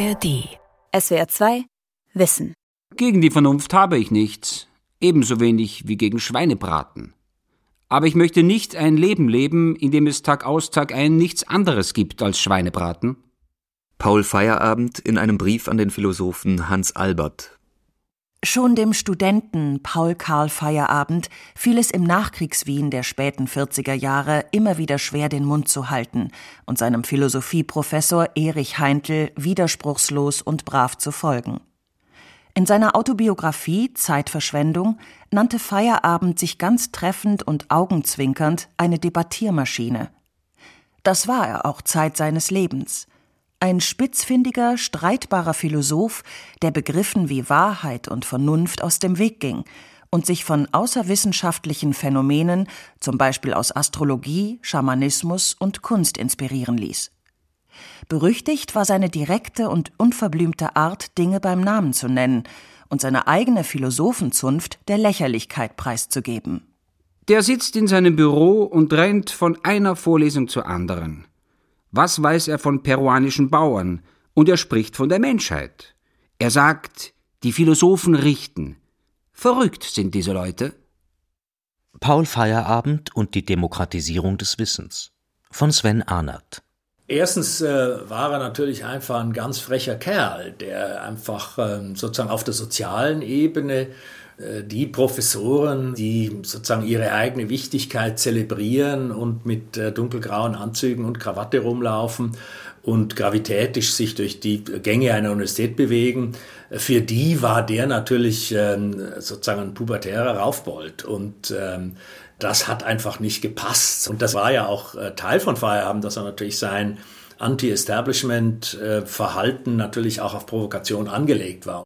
ARD. SWR 2 Wissen. Gegen die Vernunft habe ich nichts, ebenso wenig wie gegen Schweinebraten. Aber ich möchte nicht ein Leben leben, in dem es Tag aus Tag ein nichts anderes gibt als Schweinebraten. Paul Feierabend in einem Brief an den Philosophen Hans Albert, Schon dem Studenten Paul Karl Feierabend fiel es im Nachkriegswien der späten 40er Jahre immer wieder schwer, den Mund zu halten und seinem Philosophieprofessor Erich Heintl widerspruchslos und brav zu folgen. In seiner Autobiografie Zeitverschwendung nannte Feierabend sich ganz treffend und augenzwinkernd eine Debattiermaschine. Das war er auch Zeit seines Lebens – ein spitzfindiger, streitbarer Philosoph, der Begriffen wie Wahrheit und Vernunft aus dem Weg ging und sich von außerwissenschaftlichen Phänomenen, zum Beispiel aus Astrologie, Schamanismus und Kunst inspirieren ließ. Berüchtigt war seine direkte und unverblümte Art, Dinge beim Namen zu nennen und seine eigene Philosophenzunft der Lächerlichkeit preiszugeben. Der sitzt in seinem Büro und rennt von einer Vorlesung zur anderen. Was weiß er von peruanischen Bauern? Und er spricht von der Menschheit. Er sagt, die Philosophen richten. Verrückt sind diese Leute. Paul Feierabend und die Demokratisierung des Wissens von Sven Arnert. Erstens äh, war er natürlich einfach ein ganz frecher Kerl, der einfach ähm, sozusagen auf der sozialen Ebene äh, die Professoren, die sozusagen ihre eigene Wichtigkeit zelebrieren und mit äh, dunkelgrauen Anzügen und Krawatte rumlaufen und gravitätisch sich durch die Gänge einer Universität bewegen, für die war der natürlich ähm, sozusagen ein pubertärer Raufbold und ähm, das hat einfach nicht gepasst. Und das war ja auch äh, Teil von Feierabend, dass er natürlich sein Anti-Establishment-Verhalten natürlich auch auf Provokation angelegt war.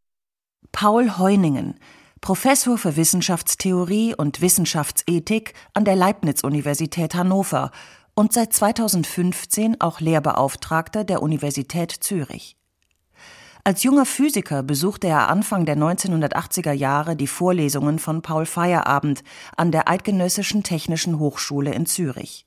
Paul Heuningen, Professor für Wissenschaftstheorie und Wissenschaftsethik an der Leibniz-Universität Hannover und seit 2015 auch Lehrbeauftragter der Universität Zürich. Als junger Physiker besuchte er Anfang der 1980er Jahre die Vorlesungen von Paul Feierabend an der Eidgenössischen Technischen Hochschule in Zürich.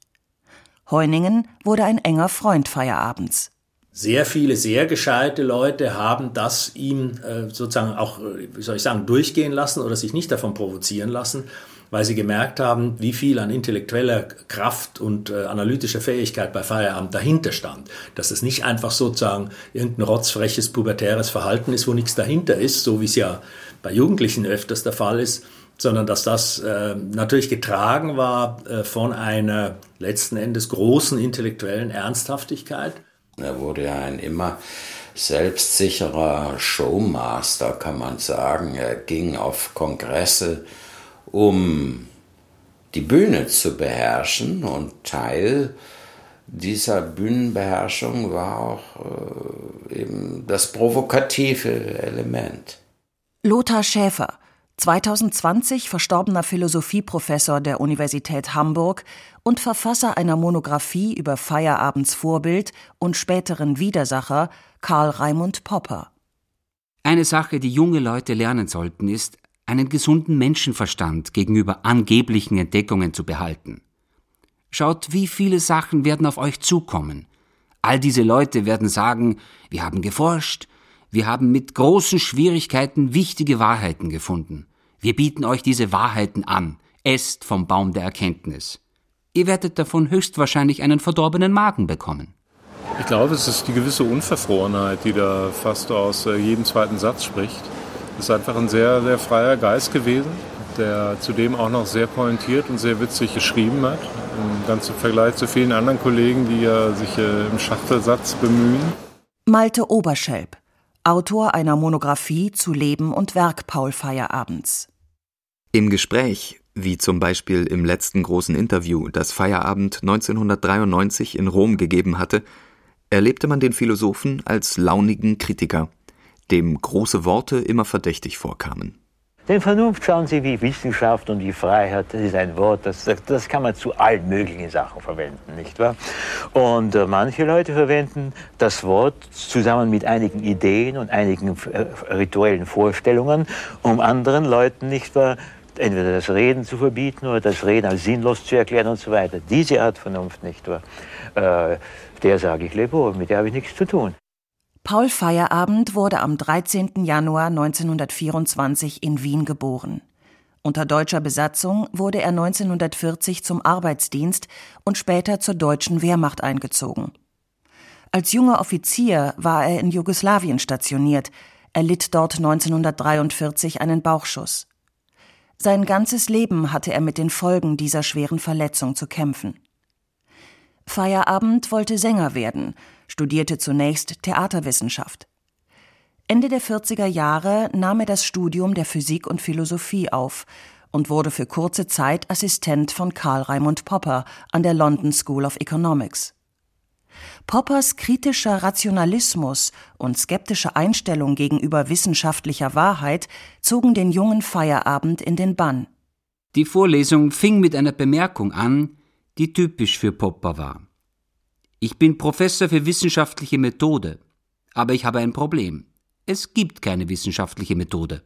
Heuningen wurde ein enger Freund Feierabends sehr viele sehr gescheite Leute haben das ihm äh, sozusagen auch, wie soll ich sagen, durchgehen lassen oder sich nicht davon provozieren lassen, weil sie gemerkt haben, wie viel an intellektueller Kraft und äh, analytischer Fähigkeit bei Feierabend dahinter stand. Dass es nicht einfach sozusagen irgendein rotzfreches pubertäres Verhalten ist, wo nichts dahinter ist, so wie es ja bei Jugendlichen öfters der Fall ist, sondern dass das äh, natürlich getragen war äh, von einer letzten Endes großen intellektuellen Ernsthaftigkeit er wurde ja ein immer selbstsicherer Showmaster, kann man sagen. Er ging auf Kongresse, um die Bühne zu beherrschen und Teil dieser Bühnenbeherrschung war auch äh, eben das provokative Element. Lothar Schäfer, 2020 verstorbener Philosophieprofessor der Universität Hamburg und Verfasser einer Monographie über Feyerabends Vorbild und späteren Widersacher Karl Raimund Popper. Eine Sache, die junge Leute lernen sollten, ist, einen gesunden Menschenverstand gegenüber angeblichen Entdeckungen zu behalten. Schaut, wie viele Sachen werden auf euch zukommen. All diese Leute werden sagen, wir haben geforscht, wir haben mit großen Schwierigkeiten wichtige Wahrheiten gefunden. Wir bieten euch diese Wahrheiten an. Esst vom Baum der Erkenntnis. Ihr werdet davon höchstwahrscheinlich einen verdorbenen Magen bekommen. Ich glaube, es ist die gewisse Unverfrorenheit, die da fast aus äh, jedem zweiten Satz spricht. Es ist einfach ein sehr, sehr freier Geist gewesen, der zudem auch noch sehr pointiert und sehr witzig geschrieben hat. Im ganzen Vergleich zu vielen anderen Kollegen, die ja sich äh, im Schachtelsatz bemühen. Malte Oberschelp Autor einer Monographie zu Leben und Werk Paul Feierabends. Im Gespräch, wie zum Beispiel im letzten großen Interview, das Feierabend 1993 in Rom gegeben hatte, erlebte man den Philosophen als launigen Kritiker, dem große Worte immer verdächtig vorkamen. Denn Vernunft, schauen Sie, wie Wissenschaft und wie Freiheit, das ist ein Wort, das, das kann man zu allen möglichen Sachen verwenden, nicht wahr? Und äh, manche Leute verwenden das Wort zusammen mit einigen Ideen und einigen äh, rituellen Vorstellungen, um anderen Leuten, nicht wahr, entweder das Reden zu verbieten oder das Reden als sinnlos zu erklären und so weiter. Diese Art Vernunft, nicht wahr? Äh, der sage ich, lebe mit der habe ich nichts zu tun. Paul Feierabend wurde am 13. Januar 1924 in Wien geboren. Unter deutscher Besatzung wurde er 1940 zum Arbeitsdienst und später zur deutschen Wehrmacht eingezogen. Als junger Offizier war er in Jugoslawien stationiert. Er litt dort 1943 einen Bauchschuss. Sein ganzes Leben hatte er mit den Folgen dieser schweren Verletzung zu kämpfen. Feierabend wollte Sänger werden, studierte zunächst Theaterwissenschaft. Ende der 40er Jahre nahm er das Studium der Physik und Philosophie auf und wurde für kurze Zeit Assistent von Karl Raimund Popper an der London School of Economics. Poppers kritischer Rationalismus und skeptische Einstellung gegenüber wissenschaftlicher Wahrheit zogen den jungen Feierabend in den Bann. Die Vorlesung fing mit einer Bemerkung an, die typisch für Popper war. Ich bin Professor für wissenschaftliche Methode, aber ich habe ein Problem. Es gibt keine wissenschaftliche Methode.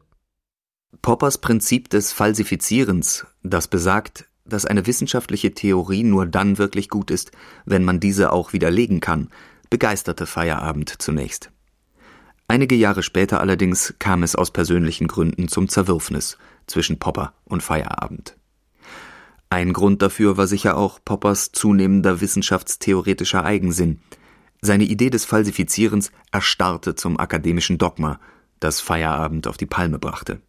Poppers Prinzip des Falsifizierens, das besagt, dass eine wissenschaftliche Theorie nur dann wirklich gut ist, wenn man diese auch widerlegen kann, begeisterte Feierabend zunächst. Einige Jahre später allerdings kam es aus persönlichen Gründen zum Zerwürfnis zwischen Popper und Feierabend. Ein Grund dafür war sicher auch Poppers zunehmender wissenschaftstheoretischer Eigensinn. Seine Idee des Falsifizierens erstarrte zum akademischen Dogma, das Feierabend auf die Palme brachte.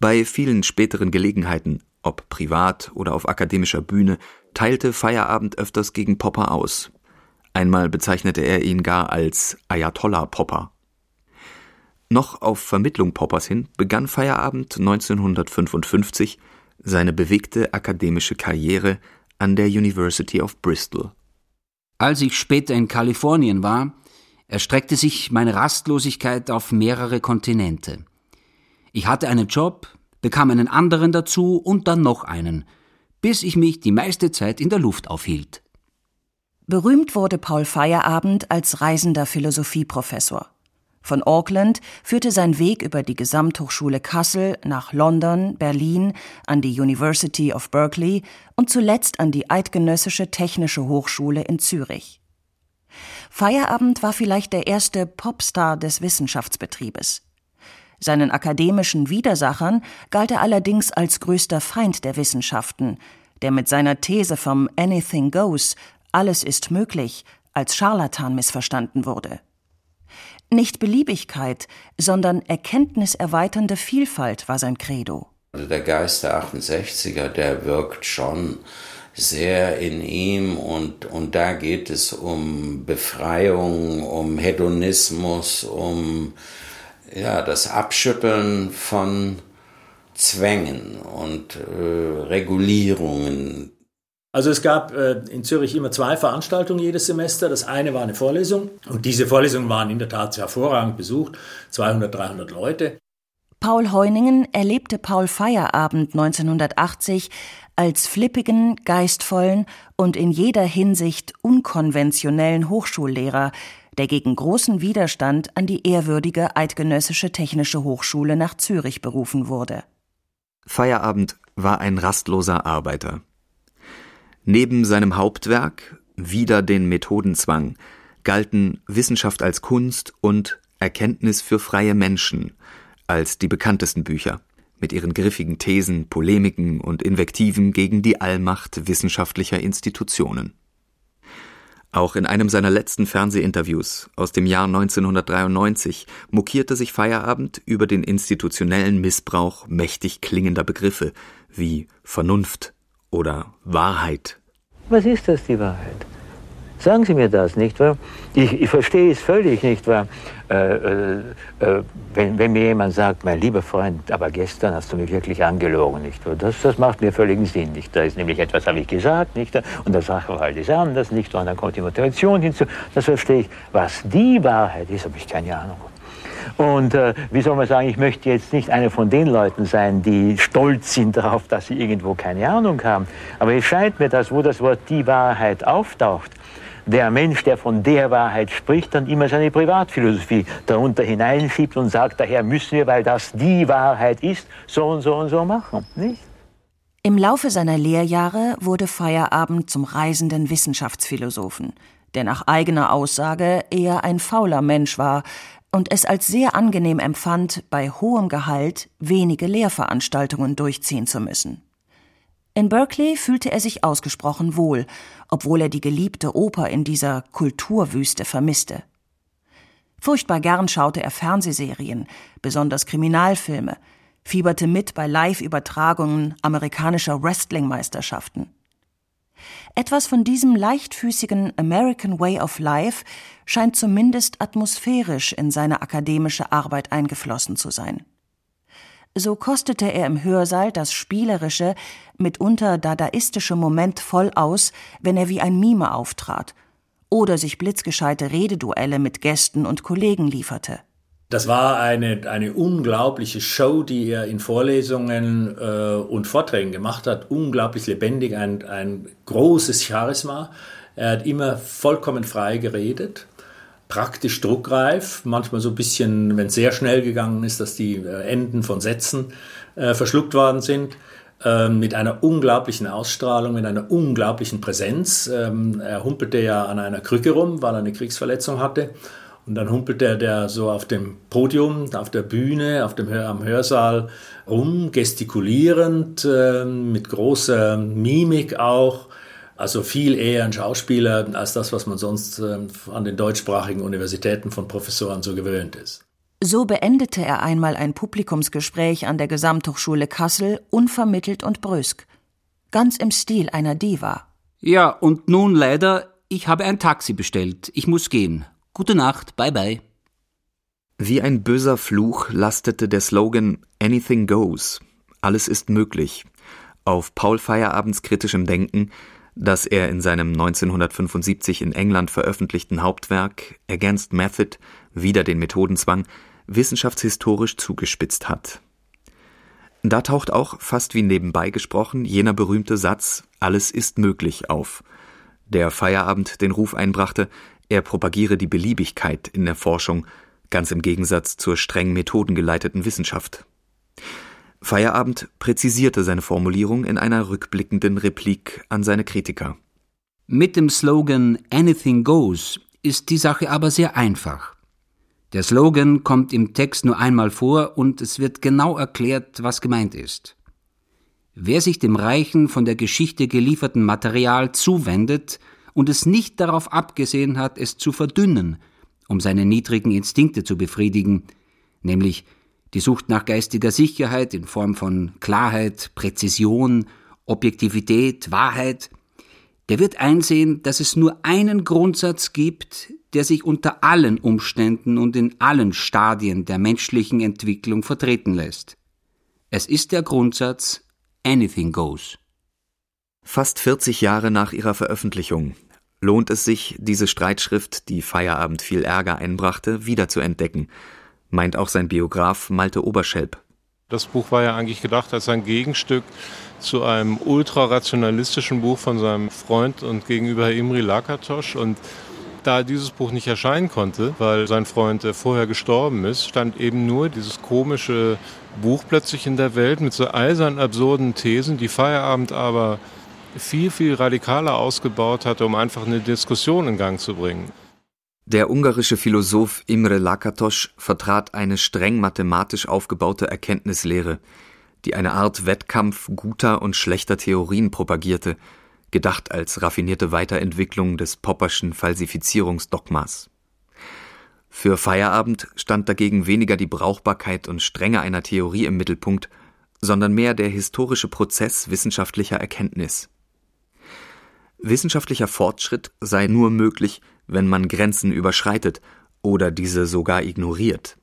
Bei vielen späteren Gelegenheiten ob privat oder auf akademischer Bühne, teilte Feierabend öfters gegen Popper aus. Einmal bezeichnete er ihn gar als Ayatollah Popper. Noch auf Vermittlung Poppers hin begann Feierabend 1955 seine bewegte akademische Karriere an der University of Bristol. Als ich später in Kalifornien war, erstreckte sich meine Rastlosigkeit auf mehrere Kontinente. Ich hatte einen Job, bekam einen anderen dazu und dann noch einen, bis ich mich die meiste Zeit in der Luft aufhielt. Berühmt wurde Paul Feierabend als reisender Philosophieprofessor. Von Auckland führte sein Weg über die Gesamthochschule Kassel nach London, Berlin, an die University of Berkeley und zuletzt an die Eidgenössische Technische Hochschule in Zürich. Feierabend war vielleicht der erste Popstar des Wissenschaftsbetriebes. Seinen akademischen Widersachern galt er allerdings als größter Feind der Wissenschaften, der mit seiner These vom Anything Goes, alles ist möglich, als Scharlatan missverstanden wurde. Nicht Beliebigkeit, sondern erkenntniserweiternde Vielfalt war sein Credo. Also der Geist der 68er, der wirkt schon sehr in ihm und, und da geht es um Befreiung, um Hedonismus, um ja, das Abschütteln von Zwängen und äh, Regulierungen. Also es gab äh, in Zürich immer zwei Veranstaltungen jedes Semester. Das eine war eine Vorlesung und diese Vorlesungen waren in der Tat hervorragend besucht, 200, 300 Leute. Paul Heuningen erlebte Paul Feierabend 1980 als flippigen, geistvollen und in jeder Hinsicht unkonventionellen Hochschullehrer, der gegen großen Widerstand an die ehrwürdige Eidgenössische Technische Hochschule nach Zürich berufen wurde. Feierabend war ein rastloser Arbeiter. Neben seinem Hauptwerk Wider den Methodenzwang galten Wissenschaft als Kunst und Erkenntnis für freie Menschen als die bekanntesten Bücher mit ihren griffigen Thesen, Polemiken und Invektiven gegen die Allmacht wissenschaftlicher Institutionen. Auch in einem seiner letzten Fernsehinterviews aus dem Jahr 1993 mokierte sich Feierabend über den institutionellen Missbrauch mächtig klingender Begriffe wie Vernunft oder Wahrheit. Was ist das, die Wahrheit? Sagen Sie mir das, nicht wahr? Ich, ich verstehe es völlig, nicht wahr? Äh, äh, äh, wenn, wenn, mir jemand sagt, mein lieber Freund, aber gestern hast du mich wirklich angelogen, nicht wahr? Das, das macht mir völligen Sinn, nicht Da ist nämlich etwas, habe ich gesagt, nicht wahr? Und der Sachverhalt ist anders, nicht wahr? Und dann kommt die Motivation hinzu. Das verstehe ich. Was die Wahrheit ist, habe ich keine Ahnung. Und äh, wie soll man sagen, ich möchte jetzt nicht einer von den Leuten sein, die stolz sind darauf, dass sie irgendwo keine Ahnung haben. Aber es scheint mir, dass wo das Wort die Wahrheit auftaucht, der Mensch, der von der Wahrheit spricht, dann immer seine Privatphilosophie darunter hineinschiebt und sagt, daher müssen wir, weil das die Wahrheit ist, so und so und so machen, nicht? Im Laufe seiner Lehrjahre wurde Feierabend zum reisenden Wissenschaftsphilosophen, der nach eigener Aussage eher ein fauler Mensch war und es als sehr angenehm empfand, bei hohem Gehalt wenige Lehrveranstaltungen durchziehen zu müssen. In Berkeley fühlte er sich ausgesprochen wohl, obwohl er die geliebte Oper in dieser Kulturwüste vermisste. Furchtbar gern schaute er Fernsehserien, besonders Kriminalfilme, fieberte mit bei Live-Übertragungen amerikanischer Wrestling-Meisterschaften. Etwas von diesem leichtfüßigen American Way of Life scheint zumindest atmosphärisch in seine akademische Arbeit eingeflossen zu sein. So kostete er im Hörsaal das spielerische, mitunter dadaistische Moment voll aus, wenn er wie ein Mime auftrat oder sich blitzgescheite Rededuelle mit Gästen und Kollegen lieferte. Das war eine, eine unglaubliche Show, die er in Vorlesungen äh, und Vorträgen gemacht hat. Unglaublich lebendig, ein, ein großes Charisma. Er hat immer vollkommen frei geredet, praktisch druckreif, manchmal so ein bisschen, wenn es sehr schnell gegangen ist, dass die äh, Enden von Sätzen äh, verschluckt worden sind ähm, mit einer unglaublichen Ausstrahlung, mit einer unglaublichen Präsenz. Ähm, er humpelte ja an einer Krücke rum, weil er eine Kriegsverletzung hatte. Und dann humpelt er der so auf dem Podium, auf der Bühne, auf dem Hör am Hörsaal rum, gestikulierend, äh, mit großer Mimik auch. Also viel eher ein Schauspieler als das, was man sonst äh, an den deutschsprachigen Universitäten von Professoren so gewöhnt ist. So beendete er einmal ein Publikumsgespräch an der Gesamthochschule Kassel unvermittelt und brüsk. Ganz im Stil einer Diva. Ja, und nun leider, ich habe ein Taxi bestellt. Ich muss gehen. Gute Nacht, bye bye. Wie ein böser Fluch lastete der Slogan Anything Goes, alles ist möglich, auf Paul Feierabends kritischem Denken, das er in seinem 1975 in England veröffentlichten Hauptwerk Against Method, wieder den Methodenzwang, wissenschaftshistorisch zugespitzt hat. Da taucht auch, fast wie nebenbei gesprochen, jener berühmte Satz Alles ist möglich auf, der Feierabend den Ruf einbrachte, er propagiere die Beliebigkeit in der Forschung, ganz im Gegensatz zur streng methodengeleiteten Wissenschaft. Feierabend präzisierte seine Formulierung in einer rückblickenden Replik an seine Kritiker. Mit dem Slogan Anything Goes ist die Sache aber sehr einfach. Der Slogan kommt im Text nur einmal vor und es wird genau erklärt, was gemeint ist. Wer sich dem reichen, von der Geschichte gelieferten Material zuwendet, und es nicht darauf abgesehen hat, es zu verdünnen, um seine niedrigen Instinkte zu befriedigen, nämlich die Sucht nach geistiger Sicherheit in Form von Klarheit, Präzision, Objektivität, Wahrheit, der wird einsehen, dass es nur einen Grundsatz gibt, der sich unter allen Umständen und in allen Stadien der menschlichen Entwicklung vertreten lässt. Es ist der Grundsatz Anything Goes. Fast 40 Jahre nach ihrer Veröffentlichung lohnt es sich, diese Streitschrift, die Feierabend viel Ärger einbrachte, wiederzuentdecken, meint auch sein Biograf Malte Oberschelp. Das Buch war ja eigentlich gedacht als ein Gegenstück zu einem ultrarationalistischen Buch von seinem Freund und gegenüber Imri Lakatosch und da dieses Buch nicht erscheinen konnte, weil sein Freund vorher gestorben ist, stand eben nur dieses komische Buch plötzlich in der Welt mit so eisern absurden Thesen, die Feierabend aber viel, viel radikaler ausgebaut hatte, um einfach eine Diskussion in Gang zu bringen. Der ungarische Philosoph Imre Lakatos vertrat eine streng mathematisch aufgebaute Erkenntnislehre, die eine Art Wettkampf guter und schlechter Theorien propagierte, gedacht als raffinierte Weiterentwicklung des Popperschen Falsifizierungsdogmas. Für Feierabend stand dagegen weniger die Brauchbarkeit und Strenge einer Theorie im Mittelpunkt, sondern mehr der historische Prozess wissenschaftlicher Erkenntnis. Wissenschaftlicher Fortschritt sei nur möglich, wenn man Grenzen überschreitet oder diese sogar ignoriert.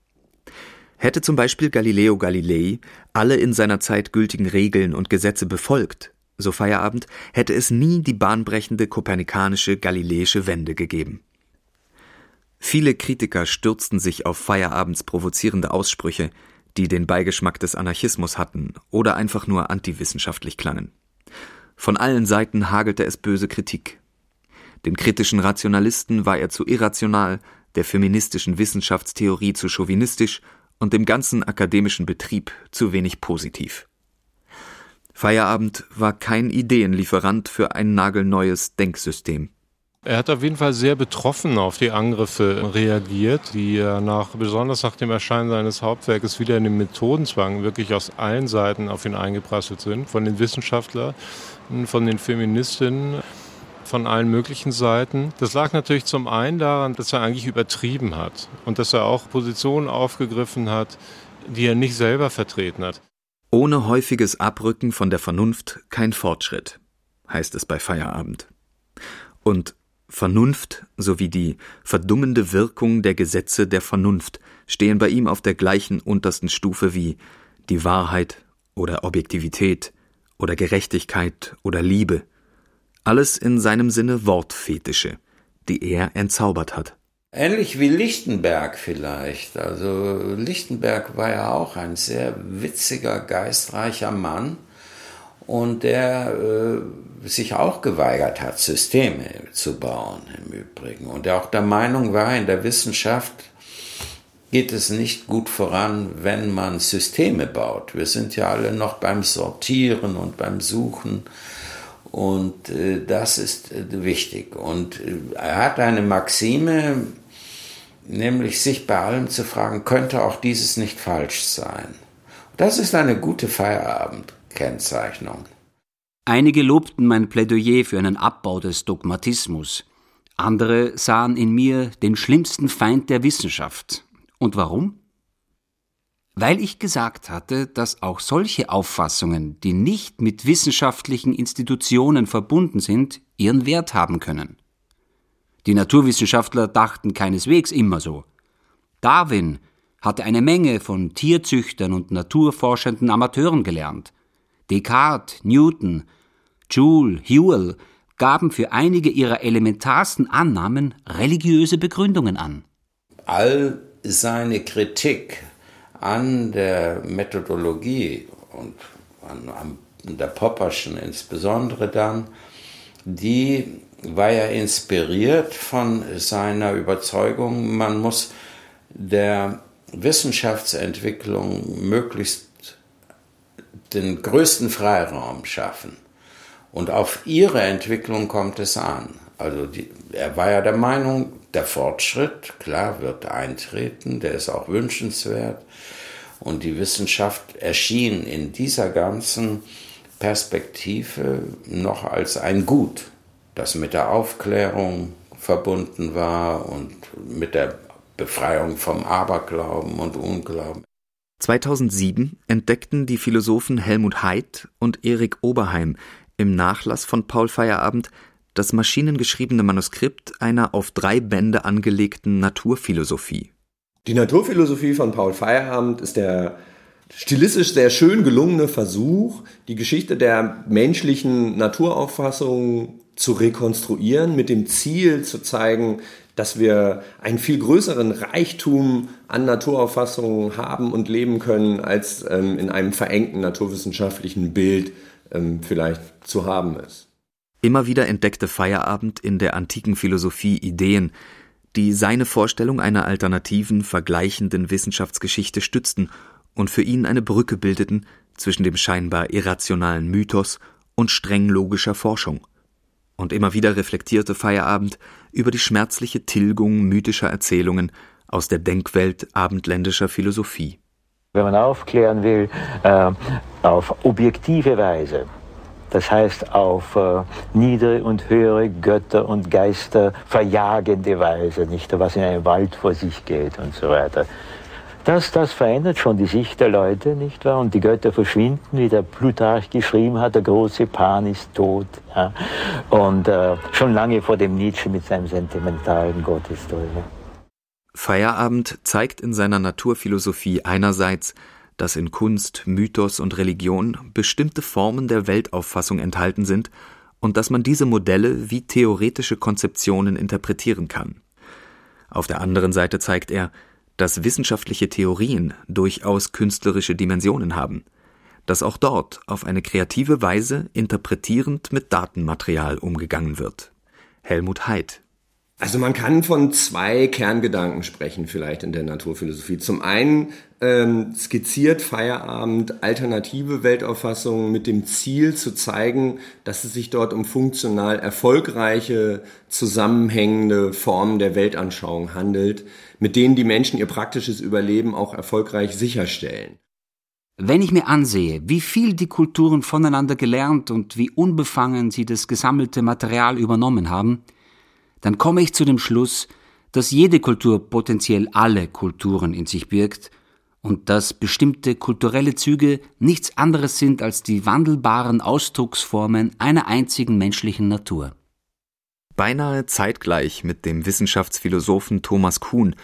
Hätte zum Beispiel Galileo Galilei alle in seiner Zeit gültigen Regeln und Gesetze befolgt, so Feierabend, hätte es nie die bahnbrechende kopernikanische galileische Wende gegeben. Viele Kritiker stürzten sich auf Feierabends provozierende Aussprüche, die den Beigeschmack des Anarchismus hatten oder einfach nur antiwissenschaftlich klangen. Von allen Seiten hagelte es böse Kritik. Den kritischen Rationalisten war er zu irrational, der feministischen Wissenschaftstheorie zu chauvinistisch und dem ganzen akademischen Betrieb zu wenig positiv. Feierabend war kein Ideenlieferant für ein nagelneues Denksystem. Er hat auf jeden Fall sehr betroffen auf die Angriffe reagiert, die nach, besonders nach dem Erscheinen seines Hauptwerkes wieder in den Methodenzwang wirklich aus allen Seiten auf ihn eingeprasselt sind. Von den Wissenschaftlern, von den Feministinnen, von allen möglichen Seiten. Das lag natürlich zum einen daran, dass er eigentlich übertrieben hat und dass er auch Positionen aufgegriffen hat, die er nicht selber vertreten hat. Ohne häufiges Abrücken von der Vernunft kein Fortschritt, heißt es bei Feierabend. Und Vernunft sowie die verdummende Wirkung der Gesetze der Vernunft stehen bei ihm auf der gleichen untersten Stufe wie die Wahrheit oder Objektivität oder Gerechtigkeit oder Liebe, alles in seinem Sinne Wortfetische, die er entzaubert hat. Ähnlich wie Lichtenberg vielleicht. Also Lichtenberg war ja auch ein sehr witziger, geistreicher Mann und der äh, sich auch geweigert hat, Systeme zu bauen im Übrigen. Und der auch der Meinung war, in der Wissenschaft geht es nicht gut voran, wenn man Systeme baut. Wir sind ja alle noch beim Sortieren und beim Suchen. Und äh, das ist äh, wichtig. Und äh, er hat eine Maxime, nämlich sich bei allem zu fragen, könnte auch dieses nicht falsch sein. Das ist eine gute Feierabend. Kennzeichnung. Einige lobten mein Plädoyer für einen Abbau des Dogmatismus. Andere sahen in mir den schlimmsten Feind der Wissenschaft. Und warum? Weil ich gesagt hatte, dass auch solche Auffassungen, die nicht mit wissenschaftlichen Institutionen verbunden sind, ihren Wert haben können. Die Naturwissenschaftler dachten keineswegs immer so. Darwin hatte eine Menge von Tierzüchtern und naturforschenden Amateuren gelernt. Descartes, Newton, Joule, Whewell gaben für einige ihrer elementarsten Annahmen religiöse Begründungen an. All seine Kritik an der Methodologie und an, an der Popperschen insbesondere dann, die war ja inspiriert von seiner Überzeugung, man muss der Wissenschaftsentwicklung möglichst den größten Freiraum schaffen. Und auf ihre Entwicklung kommt es an. Also die, er war ja der Meinung, der Fortschritt, klar, wird eintreten, der ist auch wünschenswert. Und die Wissenschaft erschien in dieser ganzen Perspektive noch als ein Gut, das mit der Aufklärung verbunden war und mit der Befreiung vom Aberglauben und Unglauben. 2007 entdeckten die Philosophen Helmut Haidt und Erik Oberheim im Nachlass von Paul Feyerabend das maschinengeschriebene Manuskript einer auf drei Bände angelegten Naturphilosophie. Die Naturphilosophie von Paul Feyerabend ist der stilistisch sehr schön gelungene Versuch, die Geschichte der menschlichen Naturauffassung zu rekonstruieren, mit dem Ziel zu zeigen, dass wir einen viel größeren Reichtum an Naturauffassungen haben und leben können, als ähm, in einem verengten naturwissenschaftlichen Bild ähm, vielleicht zu haben ist. Immer wieder entdeckte Feierabend in der antiken Philosophie Ideen, die seine Vorstellung einer alternativen, vergleichenden Wissenschaftsgeschichte stützten und für ihn eine Brücke bildeten zwischen dem scheinbar irrationalen Mythos und streng logischer Forschung und immer wieder reflektierte Feierabend über die schmerzliche Tilgung mythischer Erzählungen aus der Denkwelt abendländischer Philosophie. Wenn man aufklären will, äh, auf objektive Weise, das heißt auf äh, niedere und höhere Götter und Geister verjagende Weise, nicht was in einem Wald vor sich geht und so weiter. Das, das verändert schon die Sicht der Leute, nicht wahr? Und die Götter verschwinden, wie der Plutarch geschrieben hat, der große Pan ist tot. Ja? Und äh, schon lange vor dem Nietzsche mit seinem sentimentalen Gottesdeuter. Feierabend zeigt in seiner Naturphilosophie einerseits, dass in Kunst, Mythos und Religion bestimmte Formen der Weltauffassung enthalten sind und dass man diese Modelle wie theoretische Konzeptionen interpretieren kann. Auf der anderen Seite zeigt er, dass wissenschaftliche Theorien durchaus künstlerische Dimensionen haben, dass auch dort auf eine kreative Weise interpretierend mit Datenmaterial umgegangen wird. Helmut Haidt Also man kann von zwei Kerngedanken sprechen vielleicht in der Naturphilosophie. Zum einen ähm, skizziert Feierabend alternative Weltauffassungen mit dem Ziel zu zeigen, dass es sich dort um funktional erfolgreiche, zusammenhängende Formen der Weltanschauung handelt, mit denen die Menschen ihr praktisches Überleben auch erfolgreich sicherstellen. Wenn ich mir ansehe, wie viel die Kulturen voneinander gelernt und wie unbefangen sie das gesammelte Material übernommen haben, dann komme ich zu dem Schluss, dass jede Kultur potenziell alle Kulturen in sich birgt und dass bestimmte kulturelle Züge nichts anderes sind als die wandelbaren Ausdrucksformen einer einzigen menschlichen Natur. Beinahe zeitgleich mit dem Wissenschaftsphilosophen Thomas Kuhn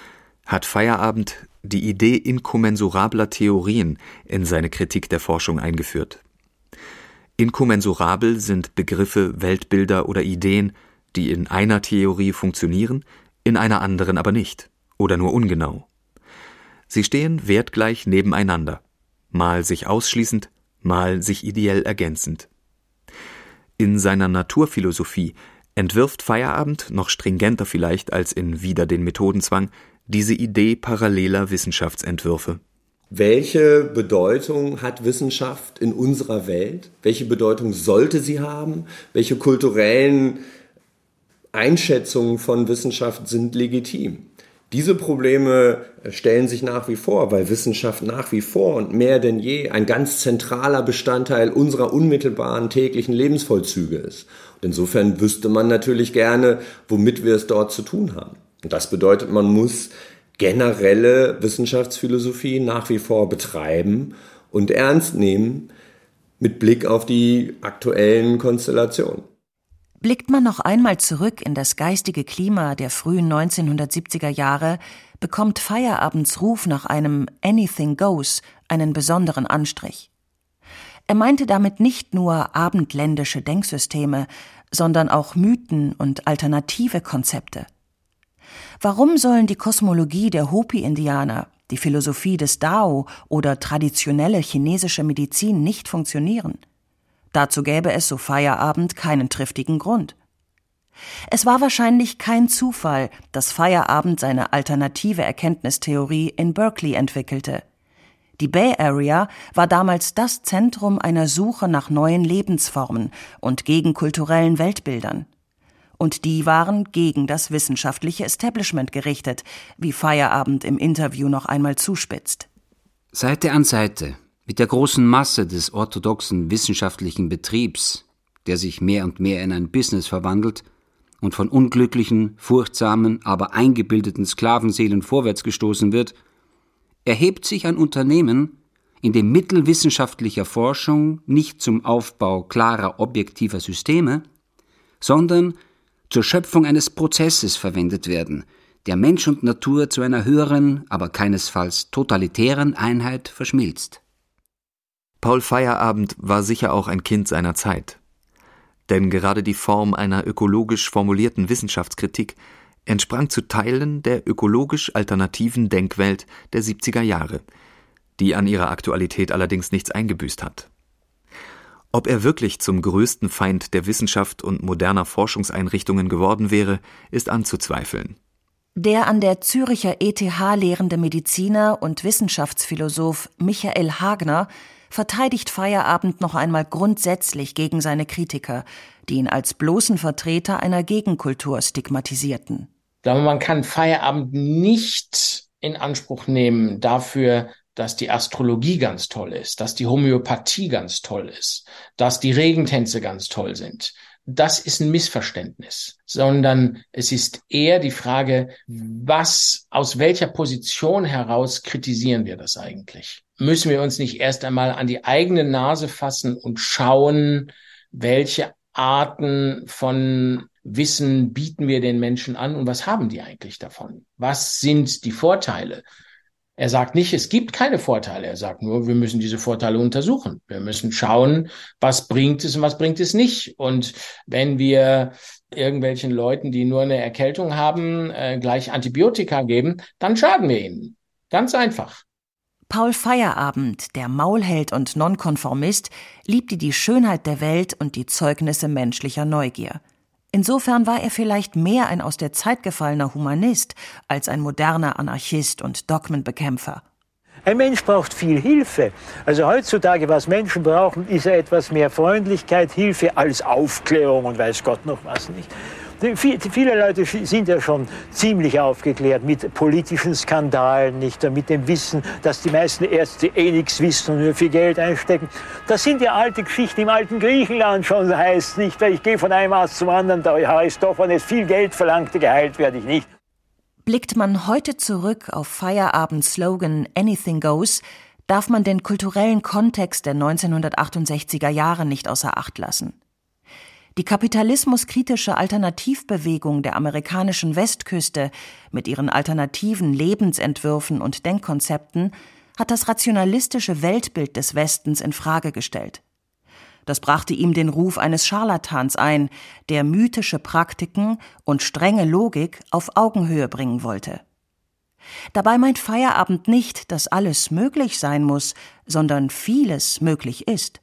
hat Feierabend die Idee inkommensurabler Theorien in seine Kritik der Forschung eingeführt. Inkommensurabel sind Begriffe, Weltbilder oder Ideen, die in einer Theorie funktionieren, in einer anderen aber nicht oder nur ungenau. Sie stehen wertgleich nebeneinander, mal sich ausschließend, mal sich ideell ergänzend. In seiner Naturphilosophie entwirft Feierabend noch stringenter vielleicht als in Wider den Methodenzwang diese Idee paralleler Wissenschaftsentwürfe. Welche Bedeutung hat Wissenschaft in unserer Welt? Welche Bedeutung sollte sie haben? Welche kulturellen Einschätzungen von Wissenschaft sind legitim. Diese Probleme stellen sich nach wie vor, weil Wissenschaft nach wie vor und mehr denn je ein ganz zentraler Bestandteil unserer unmittelbaren täglichen Lebensvollzüge ist. Und insofern wüsste man natürlich gerne, womit wir es dort zu tun haben. Und das bedeutet, man muss generelle Wissenschaftsphilosophie nach wie vor betreiben und ernst nehmen mit Blick auf die aktuellen Konstellationen. Blickt man noch einmal zurück in das geistige Klima der frühen 1970er Jahre, bekommt Feierabends Ruf nach einem Anything Goes einen besonderen Anstrich. Er meinte damit nicht nur abendländische Denksysteme, sondern auch Mythen und alternative Konzepte. Warum sollen die Kosmologie der Hopi-Indianer, die Philosophie des Dao oder traditionelle chinesische Medizin nicht funktionieren? Dazu gäbe es so Feierabend keinen triftigen Grund. Es war wahrscheinlich kein Zufall, dass Feierabend seine alternative Erkenntnistheorie in Berkeley entwickelte. Die Bay Area war damals das Zentrum einer Suche nach neuen Lebensformen und gegen kulturellen Weltbildern. Und die waren gegen das wissenschaftliche Establishment gerichtet, wie Feierabend im Interview noch einmal zuspitzt. Seite an Seite mit der großen Masse des orthodoxen wissenschaftlichen Betriebs, der sich mehr und mehr in ein Business verwandelt und von unglücklichen, furchtsamen, aber eingebildeten Sklavenseelen vorwärts gestoßen wird, erhebt sich ein Unternehmen, in dem Mittel wissenschaftlicher Forschung nicht zum Aufbau klarer objektiver Systeme, sondern zur Schöpfung eines Prozesses verwendet werden, der Mensch und Natur zu einer höheren, aber keinesfalls totalitären Einheit verschmilzt. Paul Feierabend war sicher auch ein Kind seiner Zeit. Denn gerade die Form einer ökologisch formulierten Wissenschaftskritik entsprang zu Teilen der ökologisch alternativen Denkwelt der 70er Jahre, die an ihrer Aktualität allerdings nichts eingebüßt hat. Ob er wirklich zum größten Feind der Wissenschaft und moderner Forschungseinrichtungen geworden wäre, ist anzuzweifeln. Der an der Züricher ETH lehrende Mediziner und Wissenschaftsphilosoph Michael Hagner verteidigt Feierabend noch einmal grundsätzlich gegen seine Kritiker, die ihn als bloßen Vertreter einer Gegenkultur stigmatisierten. Man kann Feierabend nicht in Anspruch nehmen dafür, dass die Astrologie ganz toll ist, dass die Homöopathie ganz toll ist, dass die Regentänze ganz toll sind. Das ist ein Missverständnis, sondern es ist eher die Frage, was, aus welcher Position heraus kritisieren wir das eigentlich? Müssen wir uns nicht erst einmal an die eigene Nase fassen und schauen, welche Arten von Wissen bieten wir den Menschen an und was haben die eigentlich davon? Was sind die Vorteile? Er sagt nicht, es gibt keine Vorteile. Er sagt nur, wir müssen diese Vorteile untersuchen. Wir müssen schauen, was bringt es und was bringt es nicht. Und wenn wir irgendwelchen Leuten, die nur eine Erkältung haben, äh, gleich Antibiotika geben, dann schaden wir ihnen. Ganz einfach. Paul Feierabend, der Maulheld und Nonkonformist, liebte die Schönheit der Welt und die Zeugnisse menschlicher Neugier. Insofern war er vielleicht mehr ein aus der Zeit gefallener Humanist als ein moderner Anarchist und Dogmenbekämpfer. Ein Mensch braucht viel Hilfe. Also heutzutage, was Menschen brauchen, ist ja etwas mehr Freundlichkeit, Hilfe als Aufklärung und weiß Gott noch was nicht. Viele Leute sind ja schon ziemlich aufgeklärt mit politischen Skandalen, nicht? mit dem Wissen, dass die meisten Ärzte eh nichts wissen und nur viel Geld einstecken. Das sind ja alte Geschichten. Im alten Griechenland schon heißt nicht, ich gehe von einem Arzt zum anderen, da Aristophanes viel Geld verlangte, geheilt werde ich nicht. Blickt man heute zurück auf Feierabend-Slogan Anything Goes, darf man den kulturellen Kontext der 1968er Jahre nicht außer Acht lassen. Die kapitalismuskritische Alternativbewegung der amerikanischen Westküste mit ihren alternativen Lebensentwürfen und Denkkonzepten hat das rationalistische Weltbild des Westens in Frage gestellt. Das brachte ihm den Ruf eines Scharlatans ein, der mythische Praktiken und strenge Logik auf Augenhöhe bringen wollte. Dabei meint Feierabend nicht, dass alles möglich sein muss, sondern vieles möglich ist.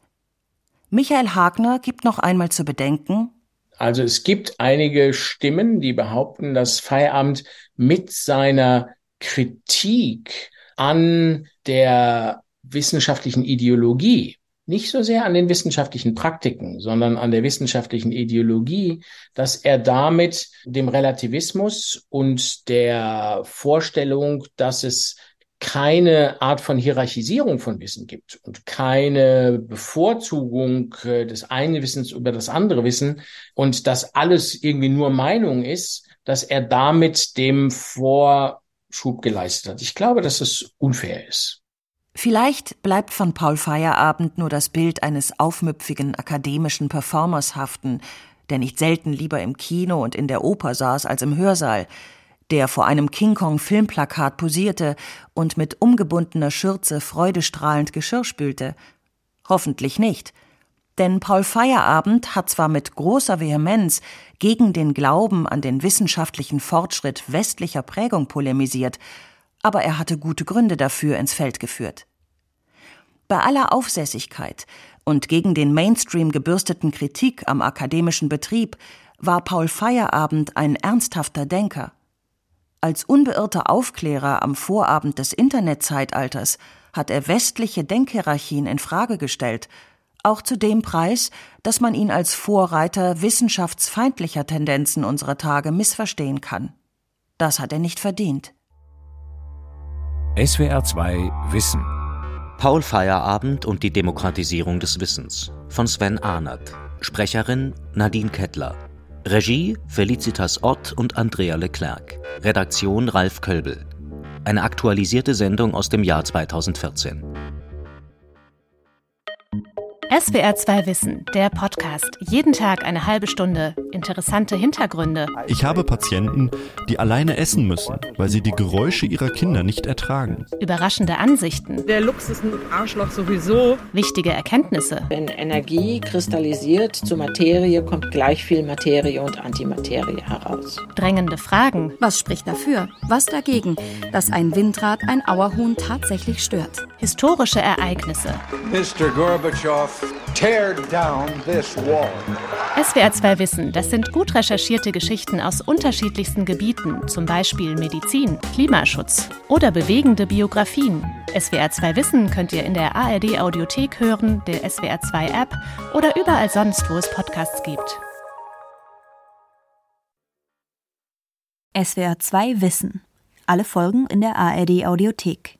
Michael Hagner gibt noch einmal zu bedenken, also es gibt einige Stimmen, die behaupten, dass Feierabend mit seiner Kritik an der wissenschaftlichen Ideologie, nicht so sehr an den wissenschaftlichen Praktiken, sondern an der wissenschaftlichen Ideologie, dass er damit dem Relativismus und der Vorstellung, dass es keine Art von Hierarchisierung von Wissen gibt und keine Bevorzugung äh, des einen Wissens über das andere Wissen und dass alles irgendwie nur Meinung ist, dass er damit dem Vorschub geleistet hat. Ich glaube, dass es unfair ist. Vielleicht bleibt von Paul Feierabend nur das Bild eines aufmüpfigen akademischen Performers haften, der nicht selten lieber im Kino und in der Oper saß als im Hörsaal, der vor einem King Kong Filmplakat posierte und mit umgebundener Schürze freudestrahlend Geschirr spülte. Hoffentlich nicht. Denn Paul Feierabend hat zwar mit großer Vehemenz gegen den Glauben an den wissenschaftlichen Fortschritt westlicher Prägung polemisiert, aber er hatte gute Gründe dafür ins Feld geführt. Bei aller Aufsässigkeit und gegen den Mainstream gebürsteten Kritik am akademischen Betrieb war Paul Feierabend ein ernsthafter Denker. Als unbeirrter Aufklärer am Vorabend des Internetzeitalters hat er westliche Denkhierarchien in Frage gestellt, auch zu dem Preis, dass man ihn als Vorreiter wissenschaftsfeindlicher Tendenzen unserer Tage missverstehen kann. Das hat er nicht verdient. SWR 2 Wissen Paul Feierabend und die Demokratisierung des Wissens von Sven Ahnert Sprecherin Nadine Kettler Regie Felicitas Ott und Andrea Leclerc. Redaktion Ralf Kölbel. Eine aktualisierte Sendung aus dem Jahr 2014. SWR 2 Wissen, der Podcast. Jeden Tag eine halbe Stunde. Interessante Hintergründe. Ich habe Patienten, die alleine essen müssen, weil sie die Geräusche ihrer Kinder nicht ertragen. Überraschende Ansichten. Der Lux ist ein Arschloch sowieso. Wichtige Erkenntnisse. Wenn Energie kristallisiert zu Materie, kommt gleich viel Materie und Antimaterie heraus. Drängende Fragen. Was spricht dafür? Was dagegen, dass ein Windrad ein Auerhuhn tatsächlich stört? Historische Ereignisse. Mr. Gorbatschow Tear down this wall. SWR 2 Wissen, das sind gut recherchierte Geschichten aus unterschiedlichsten Gebieten, zum Beispiel Medizin, Klimaschutz oder bewegende Biografien. SWR 2 Wissen könnt ihr in der ARD Audiothek hören, der SWR 2 App oder überall sonst, wo es Podcasts gibt. SWR 2 Wissen. Alle Folgen in der ARD Audiothek.